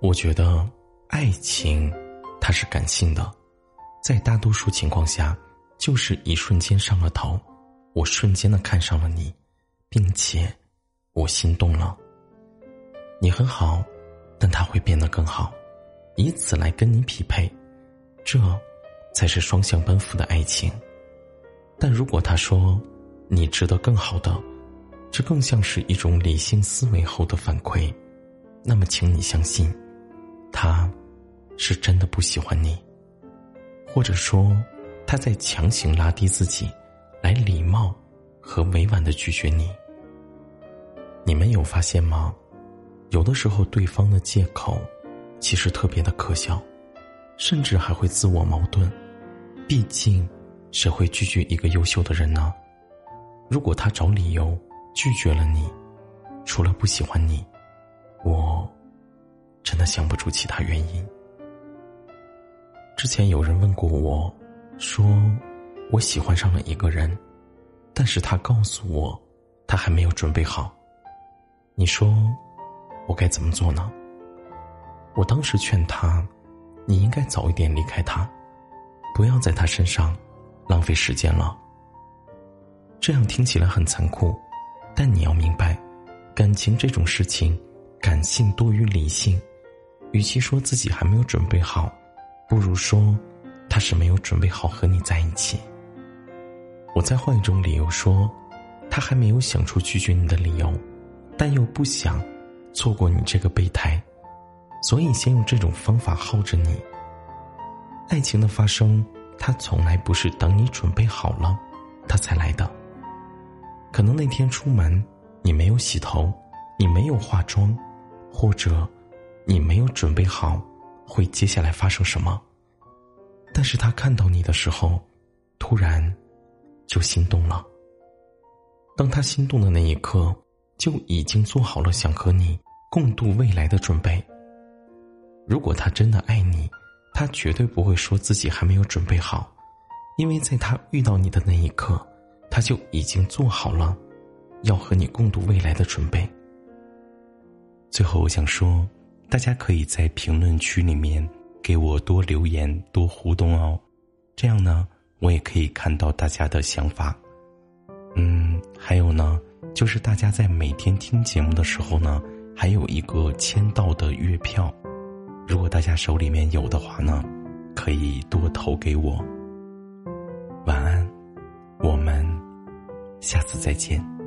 我觉得爱情，它是感性的，在大多数情况下，就是一瞬间上了头，我瞬间的看上了你，并且我心动了。你很好，但他会变得更好，以此来跟你匹配，这才是双向奔赴的爱情。但如果他说你值得更好的，这更像是一种理性思维后的反馈，那么请你相信。是真的不喜欢你，或者说，他在强行拉低自己，来礼貌和委婉的拒绝你。你们有发现吗？有的时候，对方的借口，其实特别的可笑，甚至还会自我矛盾。毕竟，谁会拒绝一个优秀的人呢？如果他找理由拒绝了你，除了不喜欢你，我。真的想不出其他原因。之前有人问过我，说我喜欢上了一个人，但是他告诉我，他还没有准备好。你说，我该怎么做呢？我当时劝他，你应该早一点离开他，不要在他身上浪费时间了。这样听起来很残酷，但你要明白，感情这种事情，感性多于理性。与其说自己还没有准备好，不如说他是没有准备好和你在一起。我再换一种理由说，他还没有想出拒绝你的理由，但又不想错过你这个备胎，所以先用这种方法耗着你。爱情的发生，它从来不是等你准备好了，他才来的。可能那天出门你没有洗头，你没有化妆，或者。你没有准备好，会接下来发生什么？但是他看到你的时候，突然就心动了。当他心动的那一刻，就已经做好了想和你共度未来的准备。如果他真的爱你，他绝对不会说自己还没有准备好，因为在他遇到你的那一刻，他就已经做好了要和你共度未来的准备。最后，我想说。大家可以在评论区里面给我多留言、多互动哦，这样呢，我也可以看到大家的想法。嗯，还有呢，就是大家在每天听节目的时候呢，还有一个签到的月票，如果大家手里面有的话呢，可以多投给我。晚安，我们下次再见。